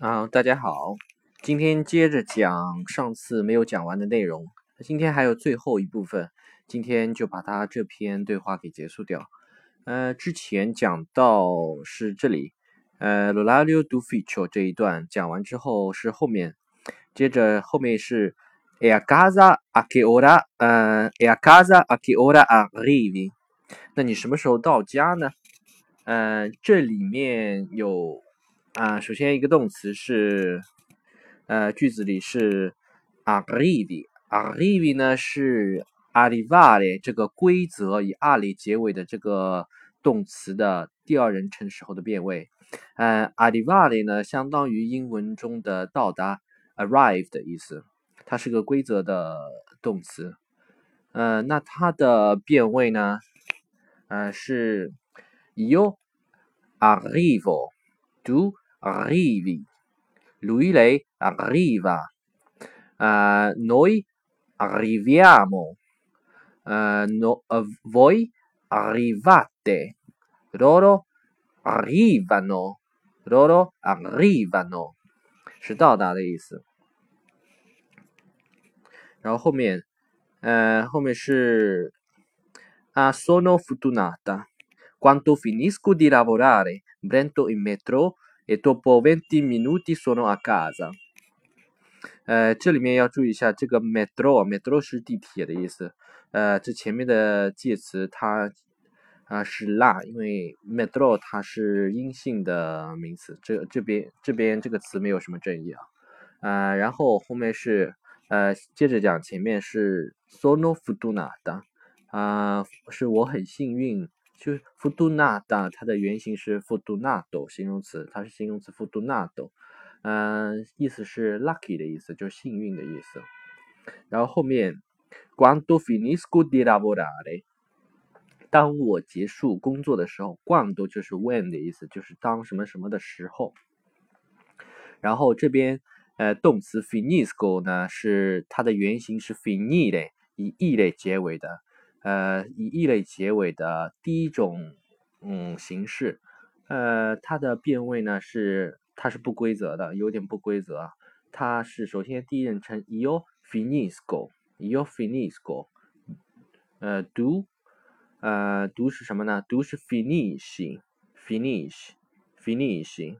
啊，大家好，今天接着讲上次没有讲完的内容，今天还有最后一部分，今天就把它这篇对话给结束掉。呃，之前讲到是这里，呃，l'orario d'ufficio 这一段讲完之后是后面，接着后面是 e a casa a che ora，呃，e a casa a che ora arrivi？那你什么时候到家呢？呃，这里面有。啊，首先一个动词是，呃，句子里是 arrivi，arrivi 呢是 arrivare 这个规则以 a 结尾的这个动词的第二人称时候的变位。呃，arrivare 呢相当于英文中的到达 arrive 的意思，它是个规则的动词。呃，那它的变位呢，呃是 io arrivo，do。arrivi, lui lei arriva, uh, noi arriviamo, uh, no, uh, voi arrivate, loro arrivano, loro arrivano，是到达的意思。然后后面，呃，后面是啊，sono fortunata quando finisco di lavorare, prendo il metro e dopo venti minuti sono a casa。呃，这里面要注意一下，这个 metro，metro 是地铁的意思。呃，这前面的介词它啊是 la，因为 metro 它是阴性的名词。这这边这边这个词没有什么正义啊。呃，然后后面是呃接着讲，前面是 sono fortunata，啊，是我很幸运。就是 fortunato，它的原型是 fortunato 形容词，它是形容词 fortunato，嗯，意思是 lucky 的意思，就是幸运的意思。然后后面 quando finisco di lavorare，当我结束工作的时候，quando 就是 when 的意思，就是当什么什么的时候。然后这边呃动词 finisco 呢是它的原型是 finire，以 e 类结尾的。呃，以异类结尾的第一种嗯形式，呃，它的变位呢是它是不规则的，有点不规则。它是首先第一人称 io finisco，io finisco，呃，do，呃，do 是什么呢？do 是 finishing，finish，finishing，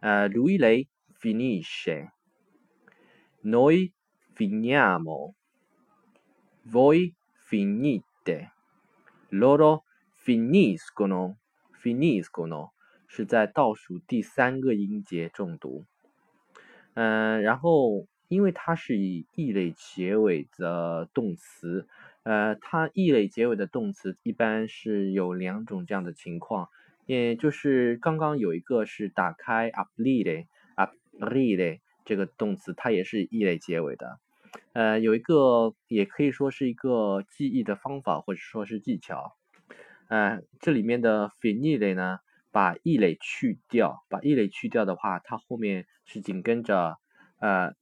呃 lui le finisce，noi finiamo，voi finite, loro finiscono, finiscono 是在倒数第三个音节重读。嗯，然后因为它是以 e 类结尾的动词，呃，它 e 类结尾的动词一般是有两种这样的情况，也就是刚刚有一个是打开 aprire，aprire 这个动词，它也是 e 类结尾的。呃，有一个也可以说是一个记忆的方法，或者说是技巧。呃，这里面的 finire 呢，把 e 类去掉，把 e 类去掉的话，它后面是紧跟着呃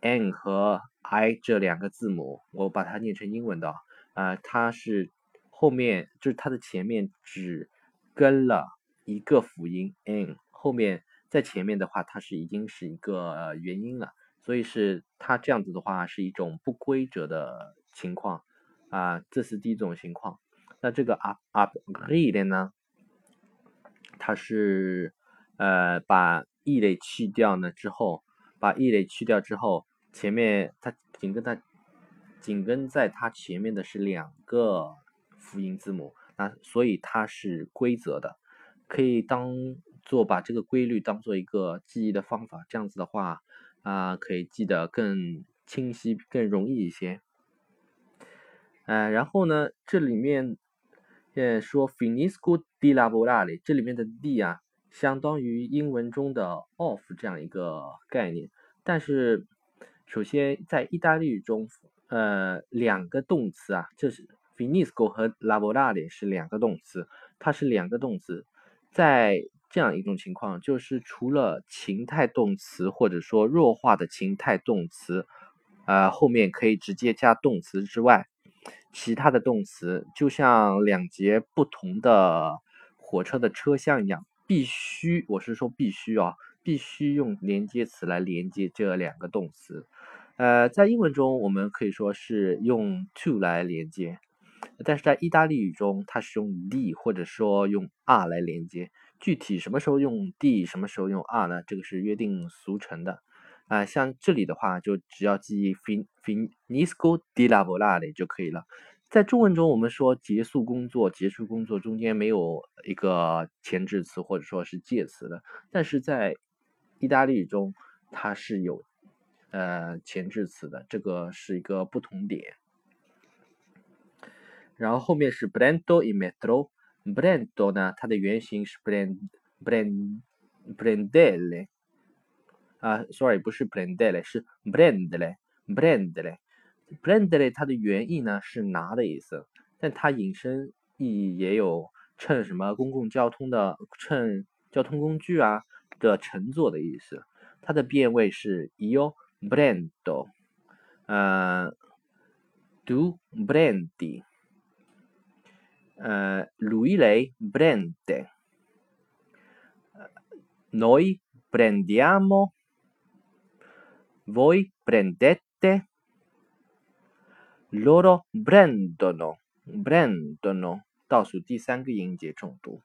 n 和 i 这两个字母，我把它念成英文的，呃，它是后面就是它的前面只跟了一个辅音 n，后面在前面的话，它是已经是一个元音了。所以是它这样子的话是一种不规则的情况啊，这是第一种情况。那这个 up up read 呢，它是呃把 e 类去掉呢之后，把 e 类去掉之后，前面它紧跟它紧跟在它前面的是两个辅音字母，那所以它是规则的，可以当做把这个规律当做一个记忆的方法，这样子的话。啊，可以记得更清晰、更容易一些。呃，然后呢，这里面呃说 finisco di lavorare，这里面的 di 啊，相当于英文中的 of 这样一个概念。但是，首先在意大利语中，呃，两个动词啊，这是 finisco 和 lavorare 是两个动词，它是两个动词，在。这样一种情况，就是除了情态动词或者说弱化的情态动词，呃，后面可以直接加动词之外，其他的动词就像两节不同的火车的车厢一样，必须，我是说必须啊，必须用连接词来连接这两个动词。呃，在英文中我们可以说是用 to 来连接，但是在意大利语中它是用 d 或者说用 r 来连接。具体什么时候用 d，什么时候用 r 呢？这个是约定俗成的。啊，像这里的话，就只要记忆 fin finisco di lavorare 就可以了。在中文中，我们说结束工作，结束工作中间没有一个前置词或者说是介词的，但是在意大利语中它是有呃前置词的，这个是一个不同点。然后后面是 brando in metro Brando 呢，它的原型是 brand brand brandele。啊，sorry，不是 prendere，是 brandle，brandle，brandle，它的原意呢是拿的意思，但它引申意义也有乘什么公共交通的乘交通工具啊的乘坐的意思。它的变位是 io brando，呃，tu brandi，呃，lui lei brande，noi prendiamo。Voi prendete, loro prendono, prendono，倒数第三个音节重读。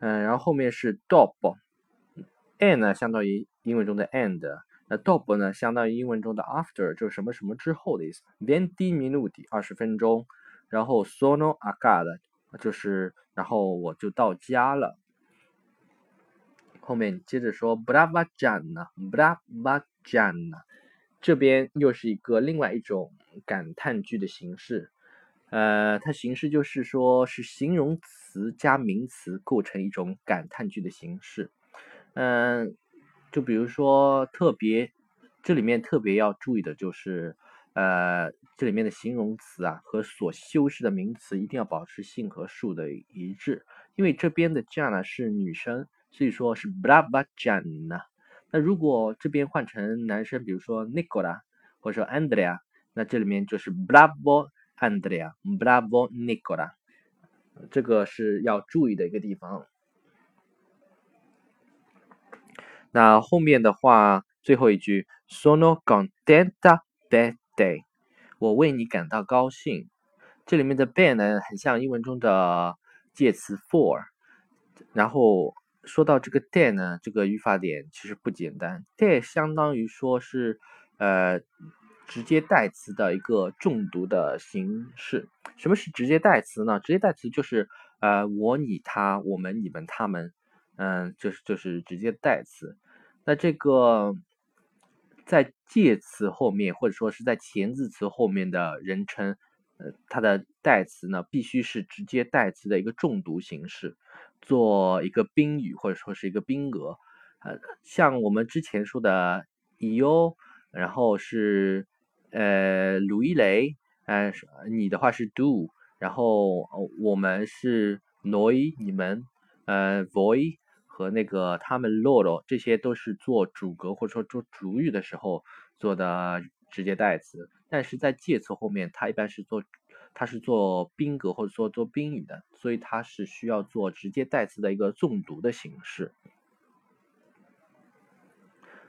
嗯，然后后面是 dopo，and 呢相当于英文中的 and，那 dopo 呢相当于英文中的 after，就是什么什么之后的意思。Venti minuti，二十分钟。然后 sono a casa，就是然后我就到家了。后面接着说，brava Gianna，brava Gianna，这边又是一个另外一种感叹句的形式，呃，它形式就是说是形容词加名词构成一种感叹句的形式，嗯，就比如说特别，这里面特别要注意的就是，呃，这里面的形容词啊和所修饰的名词一定要保持性和数的一致，因为这边的 jana 是女生。所以说是 brava Gianna。那如果这边换成男生，比如说 Nicola 或者说 Andrea，那这里面就是 bravo Andrea，bravo Nicola。这个是要注意的一个地方。那后面的话，最后一句 sono contenta de day，我为你感到高兴。这里面的 per 呢，很像英文中的介词 for，然后。说到这个 day 呢，这个语法点其实不简单。day 相当于说是呃直接代词的一个重读的形式。什么是直接代词呢？直接代词就是呃我、你、他、我们、你们、他们，嗯，就是就是直接代词。那这个在介词后面或者说是在前字词后面的人称，呃，它的代词呢必须是直接代词的一个重读形式。做一个宾语或者说是一个宾格，呃，像我们之前说的 you，然后是呃鲁伊雷，呃你的话是 do，然后我们是 noi 你们，呃 voi 和那个他们 loro，这些都是做主格或者说做主语的时候做的直接代词，但是在介词后面，它一般是做。它是做宾格或者说做宾语的，所以它是需要做直接代词的一个重读的形式。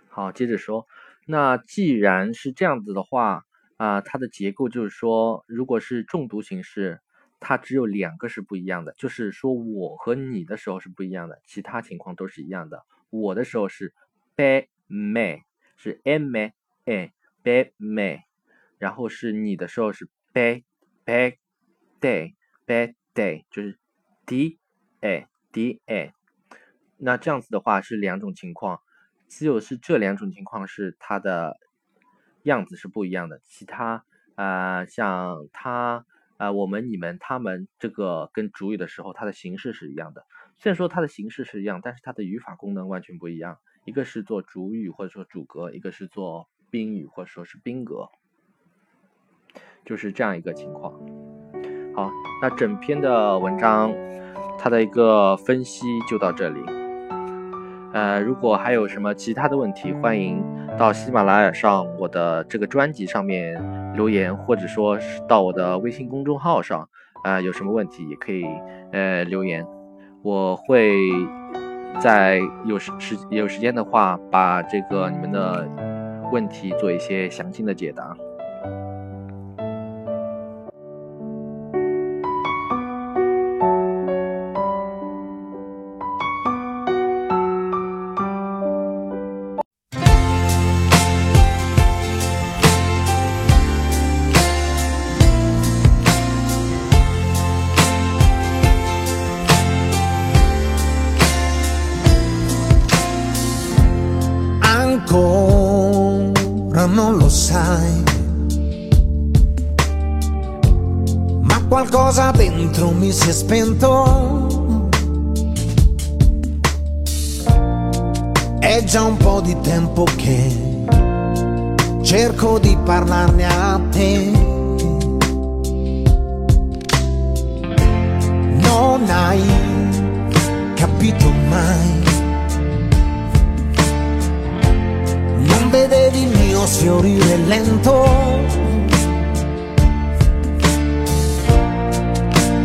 好，接着说，那既然是这样子的话啊，它的结构就是说，如果是重读形式，它只有两个是不一样的，就是说我和你的时候是不一样的，其他情况都是一样的。我的时候是 be me，是 m a a be me，然后是你的时候是 be。bad day, bad day 就是 d a d a，那这样子的话是两种情况，只有是这两种情况是它的样子是不一样的，其他啊像他啊我们你们他们这个跟主语的时候，它的形式是一样的。虽然说它的形式是一样，但是它的语法功能完全不一样，一个是做主语或者说主格，一个是做宾语或者说是宾格。就是这样一个情况。好，那整篇的文章，它的一个分析就到这里。呃，如果还有什么其他的问题，欢迎到喜马拉雅上我的这个专辑上面留言，或者说是到我的微信公众号上，啊，有什么问题也可以呃留言，我会在有时时有时间的话，把这个你们的问题做一些详细的解答。Non lo sai. Ma qualcosa dentro mi si è spento. È già un po' di tempo che cerco di parlarne a te. Non hai capito mai sfiorire lento.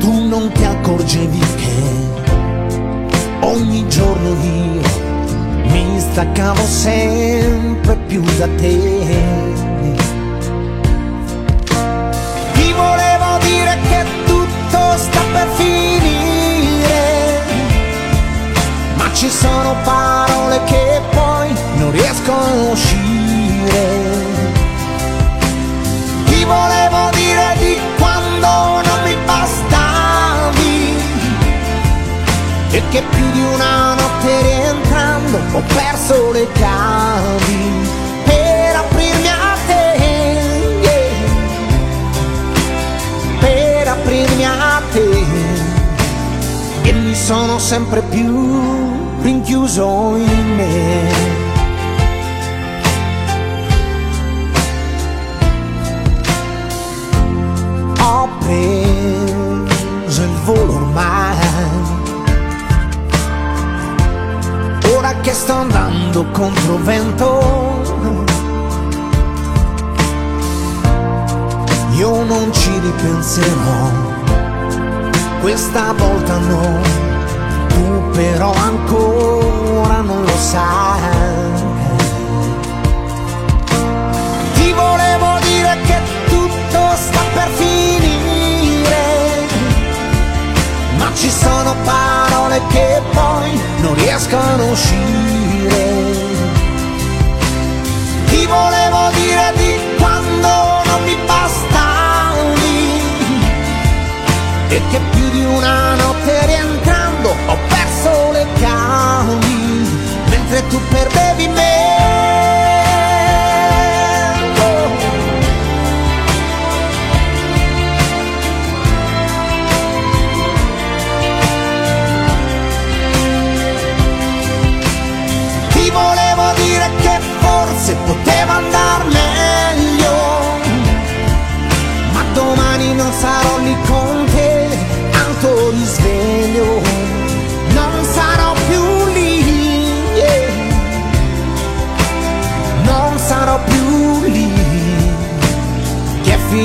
Tu non ti accorgevi che ogni giorno io mi staccavo sempre più da te. Ho perso le chiavi per aprirmi a te, yeah. per aprirmi a te e mi sono sempre più rinchiuso in me. Che sto andando contro vento, io non ci ripenserò, questa volta no, tu però ancora non lo sai. Ti volevo dire che tutto sta per finire, ma ci sono parole che poi non riescono a uscire. Ti volevo dire di quando non mi bastavi e che più di una notte rientrando ho perso le chiavi mentre tu perdevi me.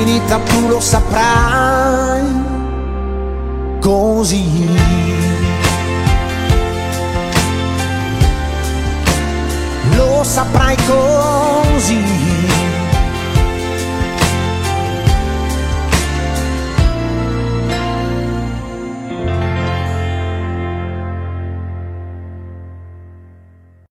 Finita tu lo saprai, così. lo saprai così.